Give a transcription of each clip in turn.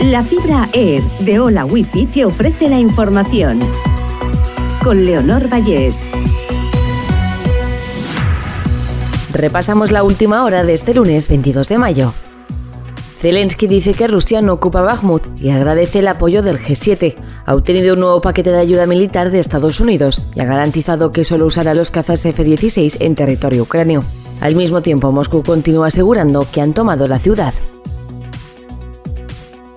La fibra Air de Hola Wifi te ofrece la información. Con Leonor Vallés. Repasamos la última hora de este lunes 22 de mayo. Zelensky dice que Rusia no ocupa Bakhmut y agradece el apoyo del G7. Ha obtenido un nuevo paquete de ayuda militar de Estados Unidos y ha garantizado que solo usará los cazas F-16 en territorio ucranio. Al mismo tiempo, Moscú continúa asegurando que han tomado la ciudad.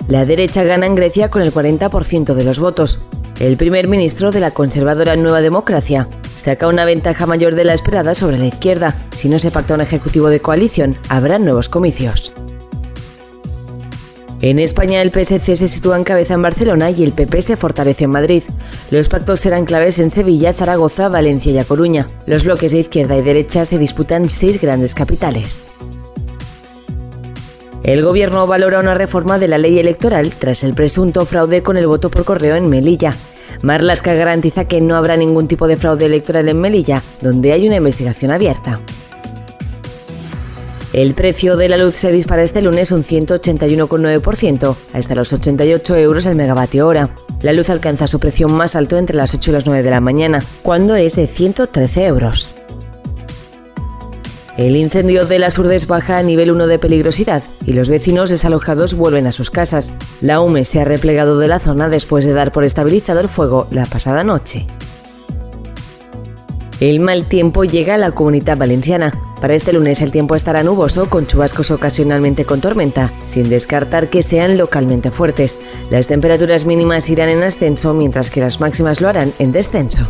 La derecha gana en Grecia con el 40% de los votos. El primer ministro de la conservadora Nueva Democracia saca una ventaja mayor de la esperada sobre la izquierda. Si no se pacta un ejecutivo de coalición, habrá nuevos comicios. En España el PSC se sitúa en cabeza en Barcelona y el PP se fortalece en Madrid. Los pactos serán claves en Sevilla, Zaragoza, Valencia y A Coruña. Los bloques de izquierda y derecha se disputan seis grandes capitales. El gobierno valora una reforma de la ley electoral tras el presunto fraude con el voto por correo en Melilla. Marlaska garantiza que no habrá ningún tipo de fraude electoral en Melilla, donde hay una investigación abierta. El precio de la luz se dispara este lunes un 181,9% hasta los 88 euros al megavatio hora. La luz alcanza su precio más alto entre las 8 y las 9 de la mañana, cuando es de 113 euros. El incendio de las Urdes baja a nivel 1 de peligrosidad y los vecinos desalojados vuelven a sus casas. La UME se ha replegado de la zona después de dar por estabilizado el fuego la pasada noche. El mal tiempo llega a la comunidad valenciana. Para este lunes el tiempo estará nuboso con chubascos ocasionalmente con tormenta, sin descartar que sean localmente fuertes. Las temperaturas mínimas irán en ascenso mientras que las máximas lo harán en descenso.